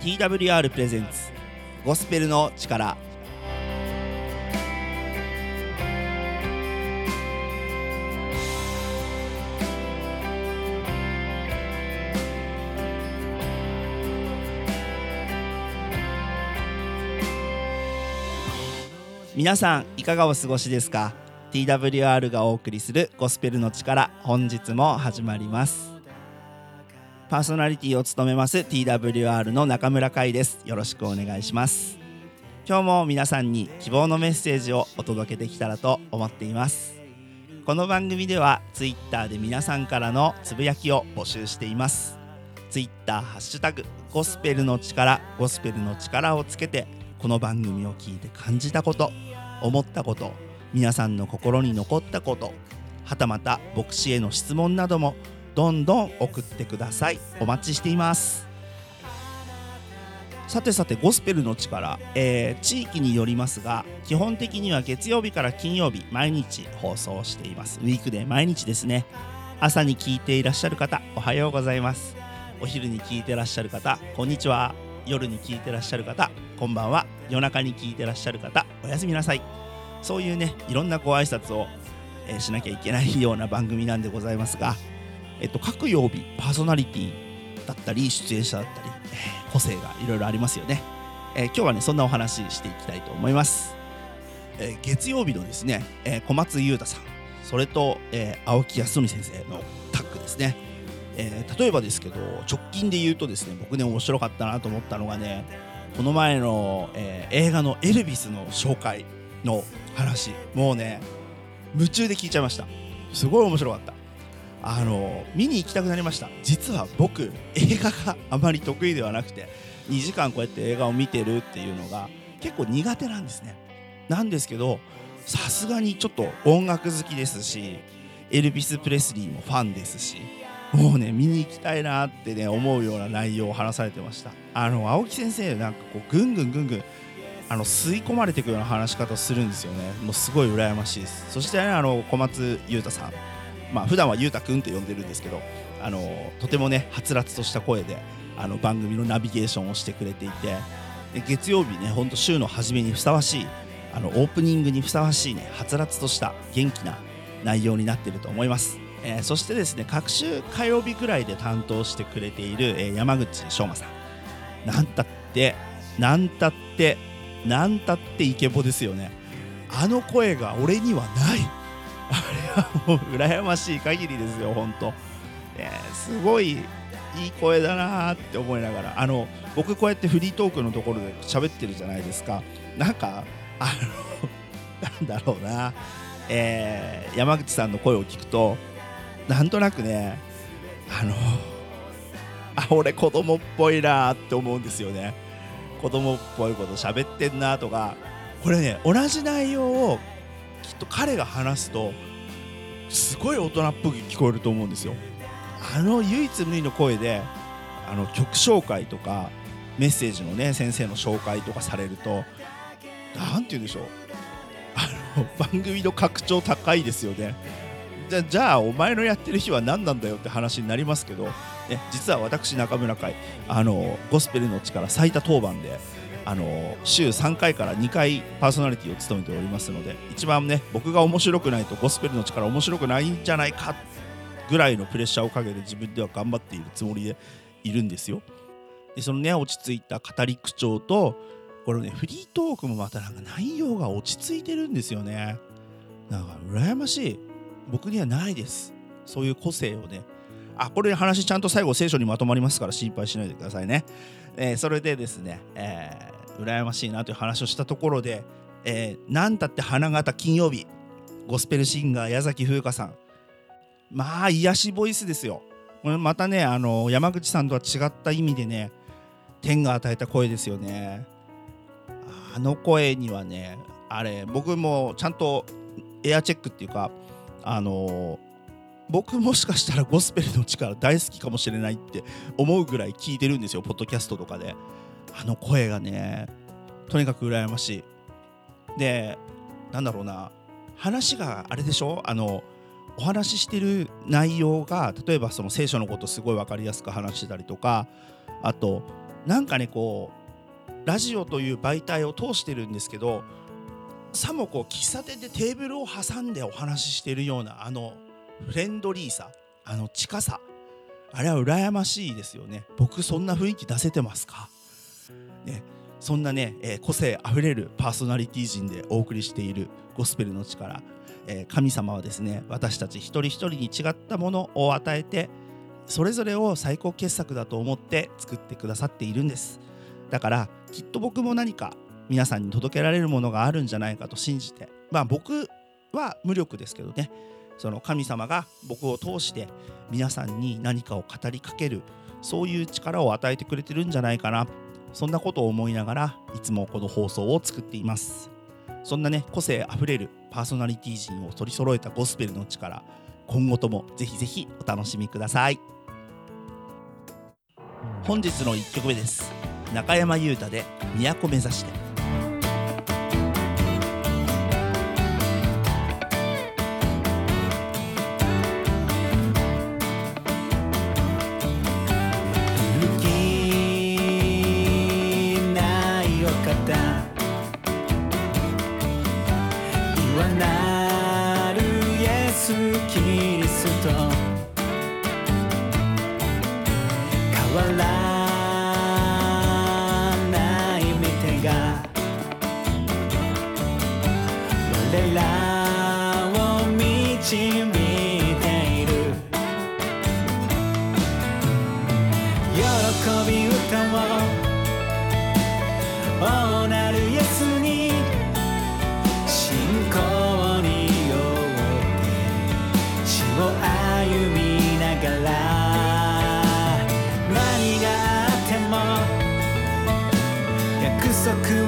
TWR プレゼンツゴスペルの力。皆さんいかがお過ごしですか？TWR がお送りするゴスペルの力本日も始まります。パーソナリティを務めます TWR の中村海です。よろしくお願いします。今日も皆さんに希望のメッセージをお届けできたらと思っています。この番組では Twitter で皆さんからのつぶやきを募集しています。Twitter ハッシュタグゴスペルの力ゴスペルの力をつけてこの番組を聞いて感じたこと思ったこと皆さんの心に残ったことはたまた牧師への質問などもどんどん送ってください。お待ちしています。さてさてゴスペルの力、えー、地域によりますが基本的には月曜日から金曜日毎日放送しています。ウィークで毎日ですね。朝に聞いていらっしゃる方おはようございます。お昼に聞いてらっしゃる方こんにちは。夜に聞いてらっしゃる方こんばんは。夜中に聞いてらっしゃる方おやすみなさい。そういうねいろんなご挨拶を、えー、しなきゃいけないような番組なんでございますが、えっと、各曜日パーソナリティだったり出演者だったり、個性がいろいろありますよね、えー、今日はねそんなお話していきたいと思います、え月曜日のですね、え小松優太さんそれと、え青木康則先生のタッグですね。えー、例えばですけど直近で言うとですね僕ね面白かったなと思ったのがねこの前の、えー、映画の「エルビス」の紹介の話もうね夢中で聞いちゃいました。すごい面白かった。あの見に行きたくなりました。実は僕映画があまり得意ではなくて2時間こうやって映画を見てるっていうのが結構苦手なんですね。なんですけどさすがにちょっと音楽好きですしエルビス・プレスリーもファンですしもうね見に行きたいなってね思うような内容を話されてました。あの青木先生なんかこうぐんぐんぐんぐんあの吸い込まれていくような話し方をするんですよね。もうすごい羨ましいです。そしてねあの小松裕太さん。まあ普段は裕太君って呼んでるんですけどあのとてもねはつらつとした声であの番組のナビゲーションをしてくれていて月曜日ねほんと週の初めにふさわしいあのオープニングにふさわしいねはつらつとした元気な内容になっていると思います。えー、そしてですね各週火曜日くらいで担当してくれている、えー、山口翔馬さん。なんたってなんたってなんたってイケボですよね。あの声が俺にはない。あれはもう羨ましい限りですよ本当、えー、すごいいい声だなって思いながら。あの僕こうやってフリートークのところで喋ってるじゃないですか。なんかあの なんだろうな、えー、山口さんの声を聞くとなんとなくねあのあ俺子供っぽいなって思うんですよね。子供っぽいこと喋ってんなとか。これね同じ内容をきっと彼が話すとすごい大人っぽく聞こえると思うんですよ。あの唯一無二の声であの曲紹介とかメッセージのね先生の紹介とかされると何て言うんでしょう。あの番組の格調高いですよね。じゃじゃあお前のやってる日は何なんだよって話になりますけど、ね、実は私中村会あのゴスペルの力最多当番であの週3回から2回パーソナリティを務めておりますので一番ね僕が面白くないとゴスペルの力面白くないんじゃないかぐらいのプレッシャーをかけて自分では頑張っているつもりでいるんですよ。でそのね落ち着いた語り口調とこれねフリートークもまたなんか内容が落ち着いてるんですよね。なんか羨ましい。僕にはないですそういう個性をねあこれ話ちゃんと最後聖書にまとまりますから心配しないでくださいね、えー、それでですね、えー、羨ましいなという話をしたところで、えー、なんたって花形金曜日ゴスペルシンガー矢崎風花さん。まあ癒しボイスですよ。これまたねあの山口さんとは違った意味でね天が与えた声ですよね。あの声にはねあれ僕もちゃんとエアチェックっていうかあの僕もしかしたらゴスペルの力大好きかもしれないって思うぐらい聞いてるんですよポッドキャストとかで。あの声がねとにかく羨ましい。でなんだろうな。話があれでしょ？あのお話ししてる内容が例えばその聖書のことすごい分かりやすく話してたりとかあとなんかねこうラジオという媒体を通してるんですけどさもこう喫茶店でテーブルを挟んでお話ししてるようなあのフレンドリーさあの近さあれは羨ましいですよね。僕そんな雰囲気出せてますか？ねそんなね、えー、個性あふれるパーソナリティ陣でお送りしているゴスペルの力、えー、神様はですね私たち一人一人に違ったものを与えてそれぞれを最高傑作だと思って作ってくださっているんです。だからきっと僕も何か皆さんに届けられるものがあるんじゃないかと信じて。まあ僕は無力ですけどね。その神様が僕を通して皆さんに何かを語りかけるそういう力を与えてくれてるんじゃないかな。そんなことを思いながらいつもこの放送を作っています。そんなね個性あふれるパーソナリティ陣を取り揃えたゴスペルの力今後ともぜひぜひお楽しみください。本日の1曲目です。中山優太で都目指して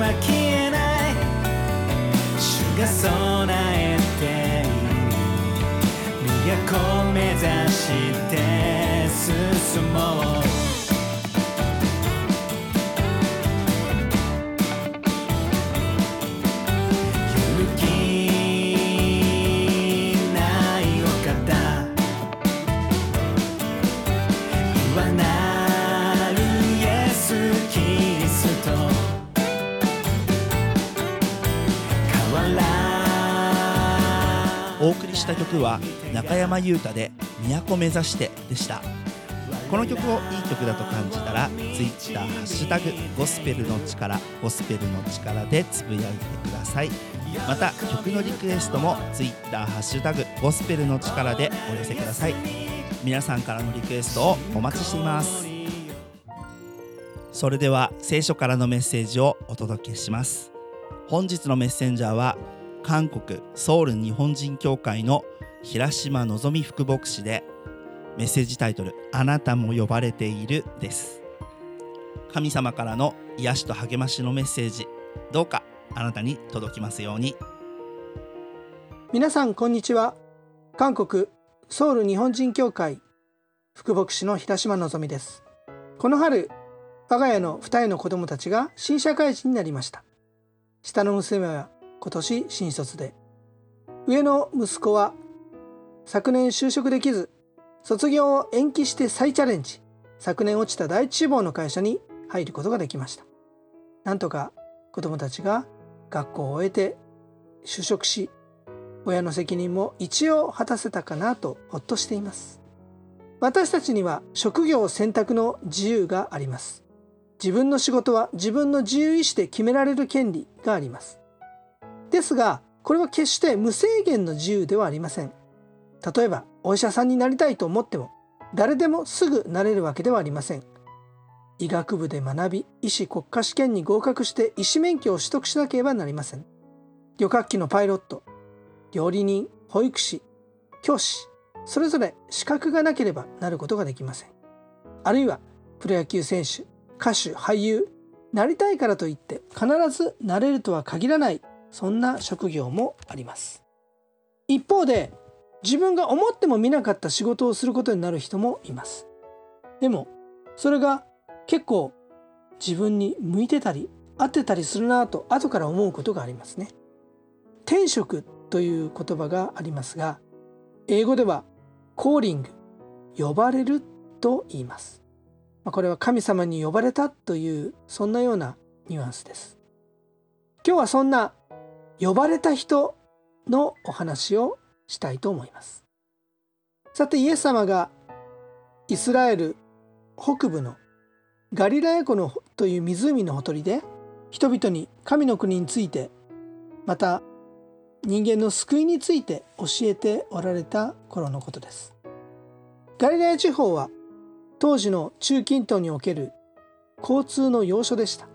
は消えない。主が備えている。都目指して進もう送りした曲は中山優太で「都目指して」でした。この曲をいい曲だと感じたら Twitter「ハッシュタグゴスペルの力」ゴスペルの力でつぶやいてください。また曲のリクエストも Twitter「ハッシュタグゴスペルの力」でお寄せください。皆さんからのリクエストをお待ちしています。それでは聖書からのメッセージをお届けします。本日のメッセンジャーは韓国ソウル日本人協会の平島のぞみ副牧師でメッセージタイトル「あなたも呼ばれている」です。神様からの癒しと励ましのメッセージどうかあなたに届きますように。皆さんこんにちは。韓国ソウル日本人協会副牧師の平島のぞみです。この春我が家の2人の子供たちが新社会人になりました。下の娘は今年新卒で。上の息子は昨年就職できず卒業を延期して再チャレンジ。昨年落ちた第一志望の会社に入ることができました。なんとか子供たちが学校を終えて就職し親の責任も一応果たせたかなとほっとしています。私たちには職業選択の自由があります。自分の仕事は自分の自由意志で決められる権利があります。ですがこれは決して無制限の自由ではありません。例えばお医者さんになりたいと思っても誰でもすぐなれるわけではありません。医学部で学び医師国家試験に合格して医師免許を取得しなければなりません。旅客機のパイロット料理人保育士教師それぞれ資格がなければなることができません。あるいはプロ野球選手歌手俳優なりたいからといって必ずなれるとは限らないそんな職業もあります。一方で自分が思っても見なかった仕事をすることになる人もいます。でもそれが結構自分に向いてたり合ってたりするなと後から思うことがありますね。転職という言葉がありますが英語ではコーリング呼ばれると言います。ま、これは神様に呼ばれたというそんなようなニュアンスです。今日はそんな呼ばれた人のお話をしたいと思います。さてイエス様がイスラエル北部のガリラヤ湖のという湖のほとりで人々に神の国についてまた人間の救いについて教えておられた頃のことです。ガリラヤ地方は当時の中近東における交通の要所でした。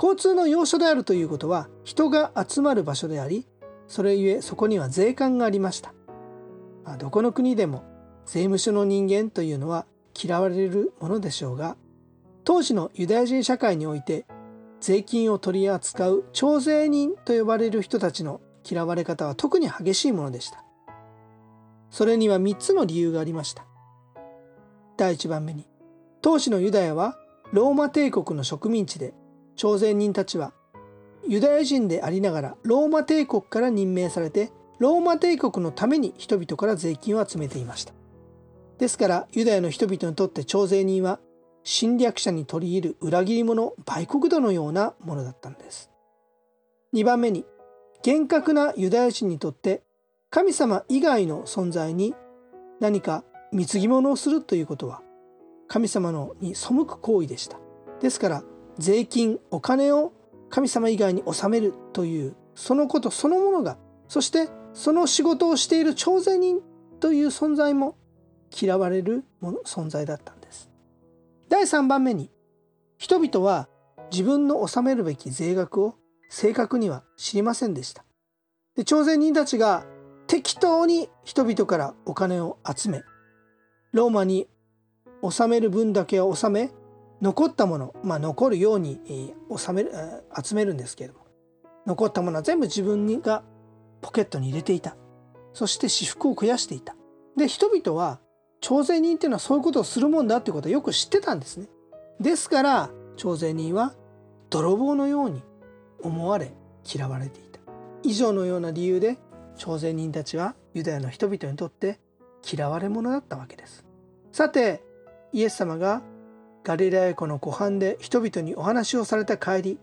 交通の要所であるということは人が集まる場所でありそれゆえそこには税関がありました、まあ、どこの国でも税務署の人間というのは嫌われるものでしょうが当時のユダヤ人社会において税金を取り扱う徴税人と呼ばれる人たちの嫌われ方は特に激しいものでした。それには3つの理由がありました。第1番目に当時のユダヤはローマ帝国の植民地で朝鮮人たちはユダヤ人でありながらローマ帝国から任命されてローマ帝国のために人々から税金を集めていました。ですからユダヤの人々にとって徴税人は侵略者に取り入る裏切り者売国度のようなものだったんです。2番目に厳格なユダヤ人にとって神様以外の存在に何か貢ぎ物をするということは神様のに背く行為でした。ですから税金お金を神様以外に納めるというそのことそのものがそしてその仕事をしている徴税人という存在も嫌われるもの存在だったんです。第3番目に人々は自分の納めるべき税額を正確には知りませんでした。で徴税人たちが適当に人々からお金を集めローマに納める分だけを納め残ったもの、まあ、残るように、えー、める集めるんですけれども残ったものは全部自分がポケットに入れていた。そして私服を肥やしていた。で人々は徴税人っていうのはそういうことをするもんだっていうことをよく知ってたんですね。ですから徴税人は泥棒のように思われ嫌われていた。以上のような理由で徴税人たちはユダヤの人々にとって嫌われ者だったわけです。さてイエス様がガリラヤ湖の湖畔で人々にお話をされた帰り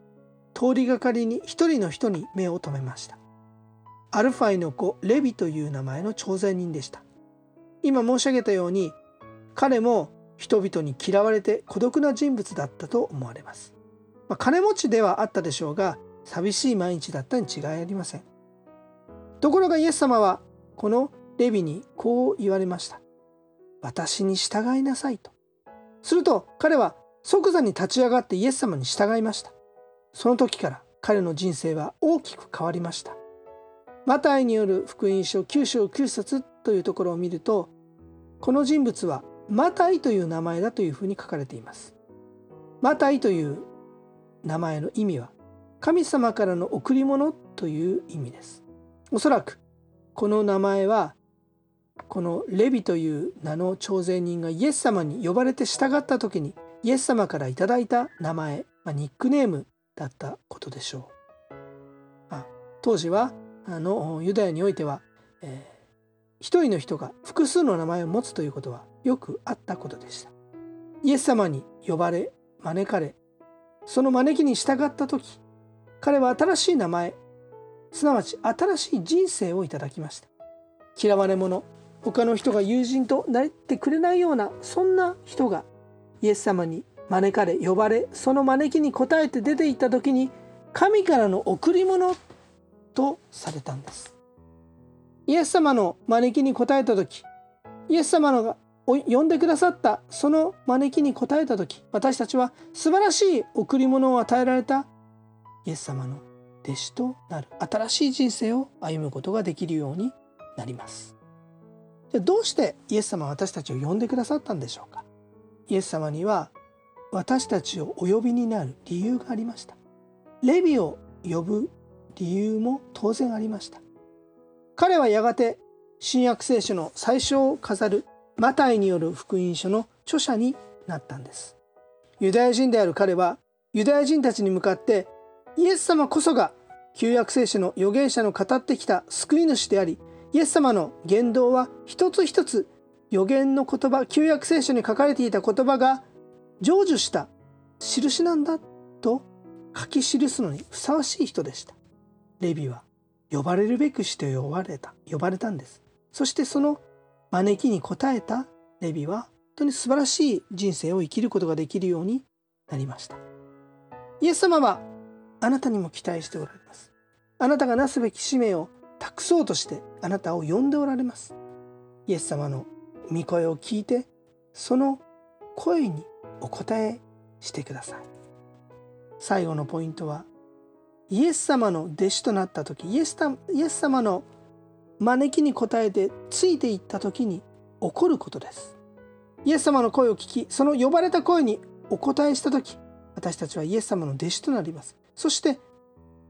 通りがかりに一人の人に目を留めました。アルファイの子レビという名前の徴税人でした。今申し上げたように彼も人々に嫌われて孤独な人物だったと思われます、まあ、金持ちではあったでしょうが寂しい毎日だったに違いありません。ところがイエス様はこのレビにこう言われました私に従いなさいと。すると彼は即座に立ち上がってイエス様に従いました。その時から彼の人生は大きく変わりました。マタイによる福音書9章9節というところを見るとこの人物はマタイという名前だというふうに書かれています。マタイという名前の意味は神様からの贈り物という意味です。おそらくこの名前はこのレビという名の徴税人がイエス様に呼ばれて従った時にイエス様からいただいた名前、まあ、ニックネームだったことでしょう。あ、当時はあのユダヤにおいては、えー、一人の人が複数の名前を持つということはよくあったことでした。イエス様に呼ばれ招かれその招きに従った時彼は新しい名前すなわち新しい人生をいただきました嫌われ者他の人が友人となってくれないようなそんな人がイエス様に招かれ呼ばれその招きに応えて出て行った時に神からの贈り物とされたんです。イエス様の招きに応えた時イエス様のが呼んでくださったその招きに応えた時私たちは素晴らしい贈り物を与えられたイエス様の弟子となる新しい人生を歩むことができるようになります。じゃあどうしてイエス様は私たちを呼んでくださったんでしょうか？イエス様には私たちをお呼びになる理由がありました。レビを呼ぶ理由も当然ありました。彼はやがて新約聖書の最初を飾るマタイによる福音書の著者になったんです。ユダヤ人である彼はユダヤ人たちに向かってイエス様こそが旧約聖書の預言者の語ってきた救い主でありイエス様の言動は一つ一つ予言の言葉旧約聖書に書かれていた言葉が成就した。印なんだと書き記すのにふさわしい人でした。レビは呼ばれるべくして呼ばれた。呼ばれた。んですそしてその招きに応えた。レビは本当に素晴らしい人生を生きることができるようになりました。イエス様はあなた。にも期待しておられますあなた。がなすべき使命を託そうとしてあなたを呼んでおられます。イエス様の御声を聞いてその声にお答えしてください。最後のポイントはイエス様の弟子となった時イエスイエス様の招きに応えてついていった時に起こることです。イエス様の声を聞きその呼ばれた声にお答えした時私たちはイエス様の弟子となります。そして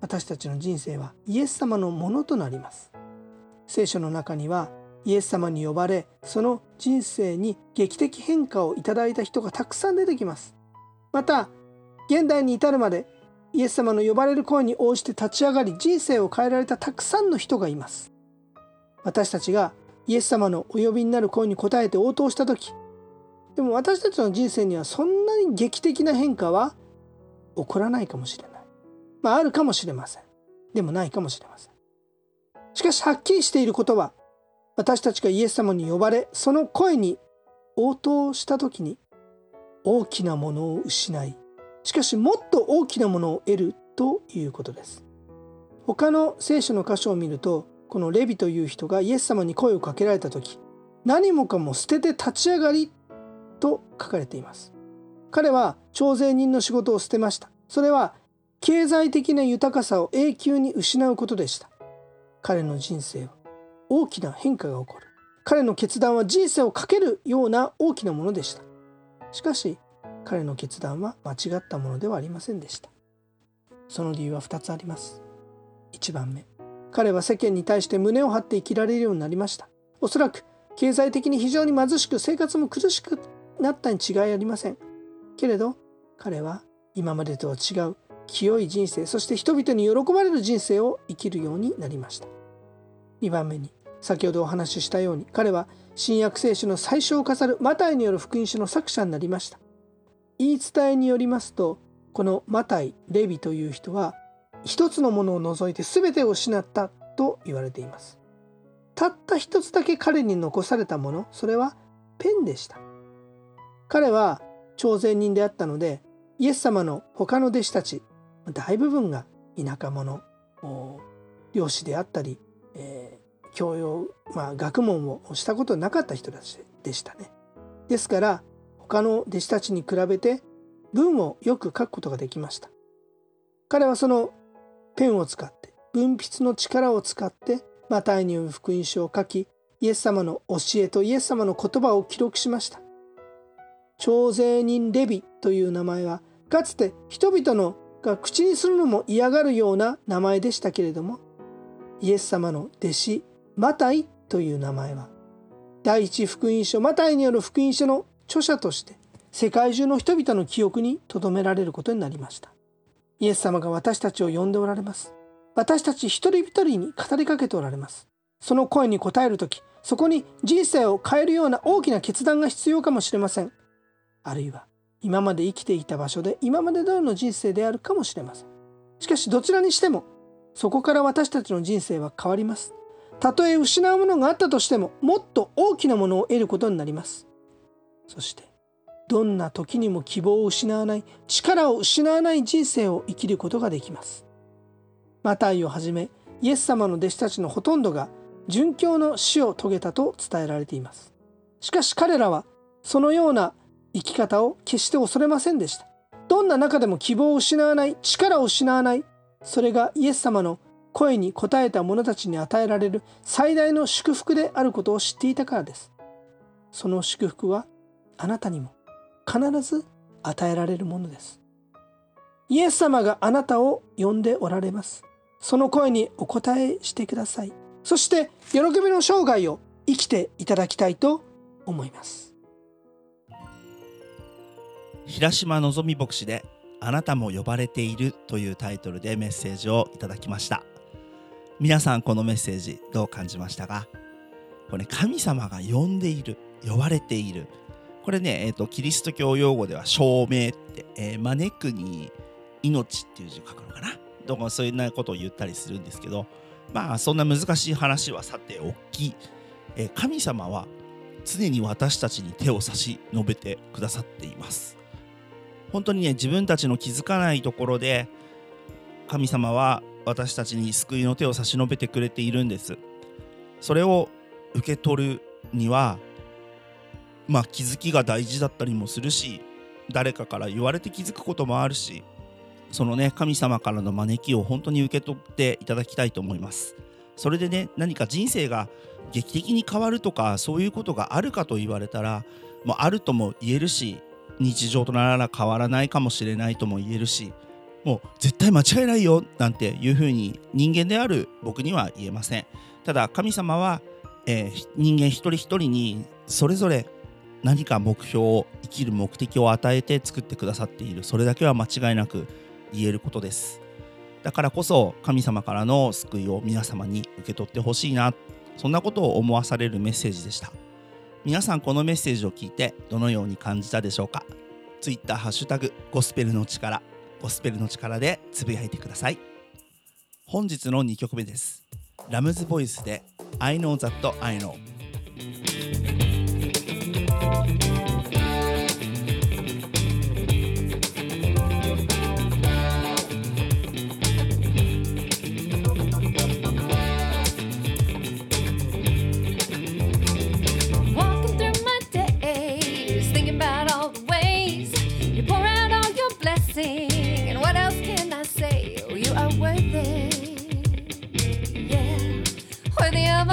私たちの人生はイエス様のものとなります。聖書の中にはイエス様に呼ばれその人生に劇的変化をいただいた人がたくさん出てきます。また現代に至るまでイエス様の呼ばれる声に応じて立ち上がり人生を変えられたたくさんの人がいます。私たちがイエス様のお呼びになる声に応えて応答した時でも私たちの人生にはそんなに劇的な変化は起こらないかもしれない。まああるかもしれません。でもないかもしれません。しかしはっきりしていることは私たちがイエス様に呼ばれその声に応答した時に大きなものを失いしかしもっと大きなものを得るということです。他の聖書の箇所を見るとこのレビという人がイエス様に声をかけられた時何もかも捨てて立ち上がりと書かれています。彼は徴税人の仕事を捨てました。それは経済的な豊かさを永久に失うことでした。彼の人生は大きな変化が起こる。彼の決断は人生をかけるような大きなものでした。しかし彼の決断は間違ったものではありませんでした。その理由は2つあります。1番目。彼は世間に対して胸を張って生きられるようになりました。おそらく経済的に非常に貧しく生活も苦しくなったに違いありません。けれど彼は今までとは違う。清い人生そして人々に喜ばれる人生を生きるようになりました。2番目に先ほどお話ししたように彼は新約聖書の最初を飾るマタイによる福音書の作者になりました。言い伝えによりますとこのマタイレビという人は一つのものを除いて全てを失ったと言われています。たった一つだけ彼に残されたものそれはペンでした。彼は朝鮮人であったのでイエス様の他の弟子たち大部分が田舎者漁師であったり、えー、教養、まあ、学問をしたことなかった人たちでしたね。ですから他の弟子たちに比べて文をよく書くことができました。彼はそのペンを使って文筆の力を使ってマタイによる福音書を書きイエス様の教えとイエス様の言葉を記録しました。徴税人レビという名前はかつて人々のが口にするのも嫌がるような名前でしたけれどもイエス様の弟子マタイという名前は第一福音書マタイによる福音書の著者として世界中の人々の記憶に留められることになりました。イエス様が私たちを呼んでおられます。私たち一人一人に語りかけておられます。その声に応える時そこに人生を変えるような大きな決断が必要かもしれません。あるいは今まで生きていた場所で今まで通りの人生であるかもしれません。しかしどちらにしてもそこから私たちの人生は変わります。たとえ失うものがあったとしてももっと大きなものを得ることになります。そしてどんな時にも希望を失わない力を失わない人生を生きることができます。マタイをはじめイエス様の弟子たちのほとんどが殉教の死を遂げたと伝えられています。しかし彼らはそのような生き方を決して恐れませんでした。どんな中でも希望を失わない、力を失わない、それがイエス様の声に応えた者たちに与えられる最大の祝福であることを知っていたからです。その祝福はあなたにも必ず与えられるものです。イエス様があなたを呼んでおられます。その声にお答えしてください。そして喜びの生涯を生きていただきたいと思います。平島のぞみ牧師であなたも呼ばれているというタイトルでメッセージをいただきました。皆さんこのメッセージどう感じましたか？これね神様が呼んでいる呼ばれている。これね、えーと、キリスト教用語では証明って、えー、招くに命っていう字を書くのかな？とかそういうなことを言ったりするんですけどまあそんな難しい話はさておき、えー、神様は常に私たちに手を差し伸べてくださっています。本当にね自分たちの気づかないところで神様は私たちに救いの手を差し伸べてくれているんです。それを受け取るにはまあ気づきが大事だったりもするし誰かから言われて気づくこともあるしそのね神様からの招きを本当に受け取っていただきたいと思います。それでね何か人生が劇的に変わるとかそういうことがあるかと言われたらもうあるとも言えるし日常となら変わらないかもしれないとも言えるしもう絶対間違いないよなんていうふうに人間である僕には言えません。ただ神様は、えー、人間一人一人にそれぞれ何か目標を生きる目的を与えて作ってくださっている。それだけは間違いなく言えることです。だからこそ神様からの救いを皆様に受け取ってほしいな。そんなことを思わされるメッセージでした。皆さんこのメッセージを聞いてどのように感じたでしょうか？Twitter ハッシュタグゴスペルの力。ゴスペルの力でつぶやいてください。本日の2曲目です。ラムズボイスで I know that I know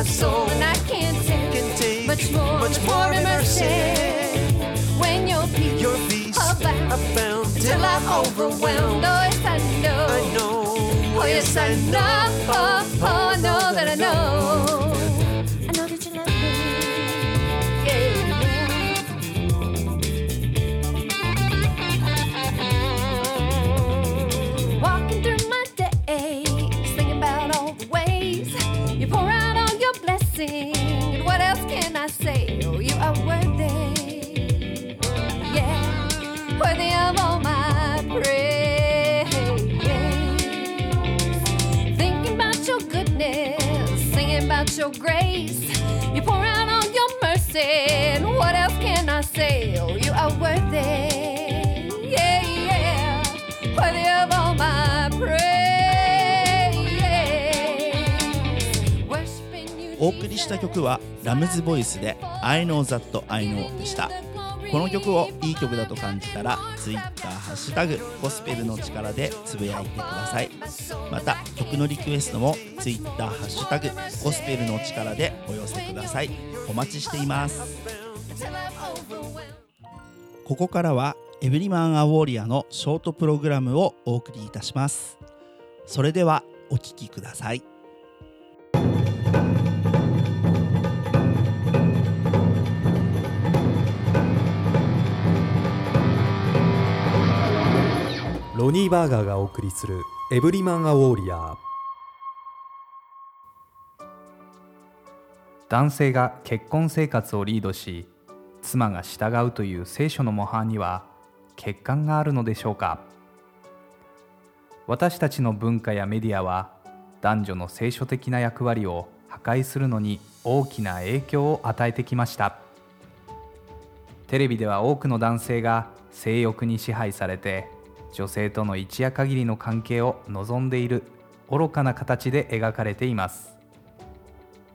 my soul, and I can't take, can take much more, much more than mercy. When your peace, your peace abound, abound till I'm overwhelmed. Oh yes, I know. I know. Oh yes, I know. Oh, oh I know that I oh, know. した曲はラムズボイスで I know that I know でした。この曲をいい曲だと感じたら Twitter ハッシュタグゴスペルの力でつぶやいてください。また曲のリクエストも Twitter ハッシュタグゴスペルの力でお寄せください。お待ちしています。ここからはエブリマンアウォーリアのショートプログラムをお送りいたします。それではお聴きください。ロニー・バーガーがお送りするエブリマン・ア・ウォーリアー。男性が結婚生活をリードし妻が従うという聖書の模範には欠陥があるのでしょうか。私たちの文化やメディアは男女の聖書的な役割を破壊するのに大きな影響を与えてきました。テレビでは多くの男性が性欲に支配されて女性との一夜限りの関係を望んでいる愚かな形で描かれています。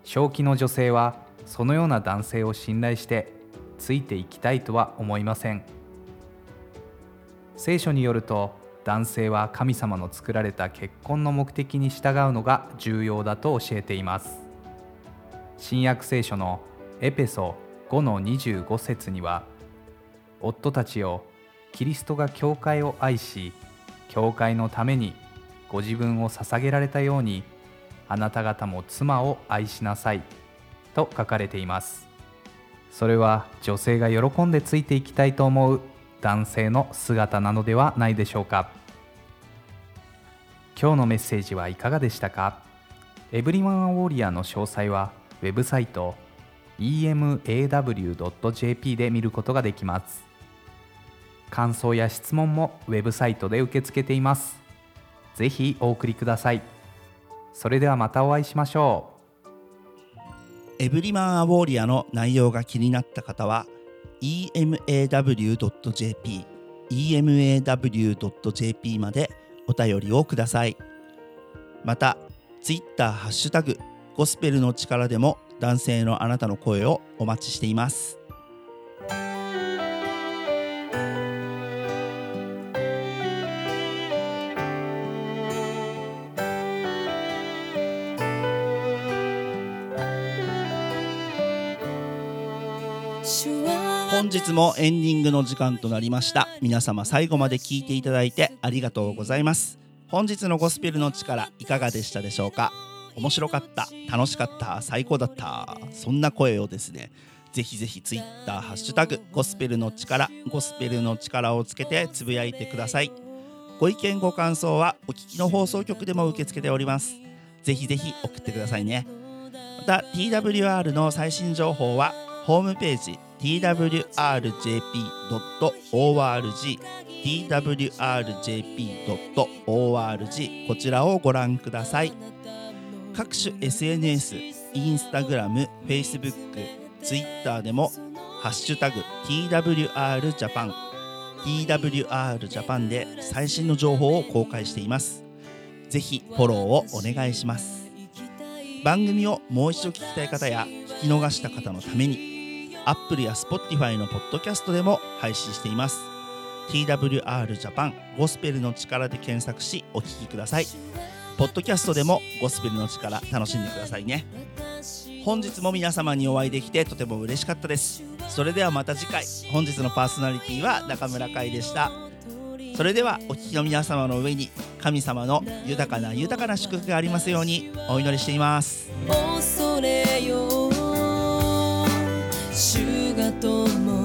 正気の女性はそのような男性を信頼してついていきたいとは思いません。聖書によると男性は神様の作られた結婚の目的に従うのが重要だと教えています。新約聖書のエペソ5の25節には夫たちをキリストが教会を愛し教会のためにご自分を捧げられたようにあなた方も妻を愛しなさいと書かれています。それは女性が喜んでついていきたいと思う男性の姿なのではないでしょうか。今日のメッセージはいかがでしたか？エブリワンウォーリアの詳細はウェブサイト emaw.jp で見ることができます。感想や質問もウェブサイトで受け付けています。ぜひお送りください。それではまたお会いしましょう。エブリマンアウォーリアの内容が気になった方は emaw.jp emaw.jp までお便りをください。またツイッターハッシュタグゴスペルの力でも男性のあなたの声をお待ちしています。本日もエンディングの時間となりました。皆様最後まで聞いていただいてありがとうございます。本日のゴスペルの力いかがでしたでしょうか？面白かった？楽しかった？最高だった？そんな声をですねぜひぜひツイッターハッシュタグゴスペルの力ゴスペルの力をつけてつぶやいてください。ご意見ご感想はお聞きの放送局でも受け付けております。ぜひぜひ送ってくださいね。また TWR の最新情報はホームページ twrjp.org twrjp.org こちらをご覧ください。各種 SNS インスタグラム、フェイスブック、ツイッターでもハッシュタグ TWR ジャパン TWR ジャパンで最新の情報を公開しています。ぜひフォローをお願いします。番組をもう一度聞きたい方や聞き逃した方のために Apple や Spotify のポッドキャストでも配信しています。TWR ジャパンゴスペルの力で検索しお聞きください。ポッドキャストでもゴスペルの力楽しんでくださいね。本日も皆様にお会いできてとても嬉しかったです。それではまた次回。本日のパーソナリティは中村海でした。それではお聞きの皆様の上に神様の豊かな豊かな祝福がありますようにお祈りしています。恐れよ主が共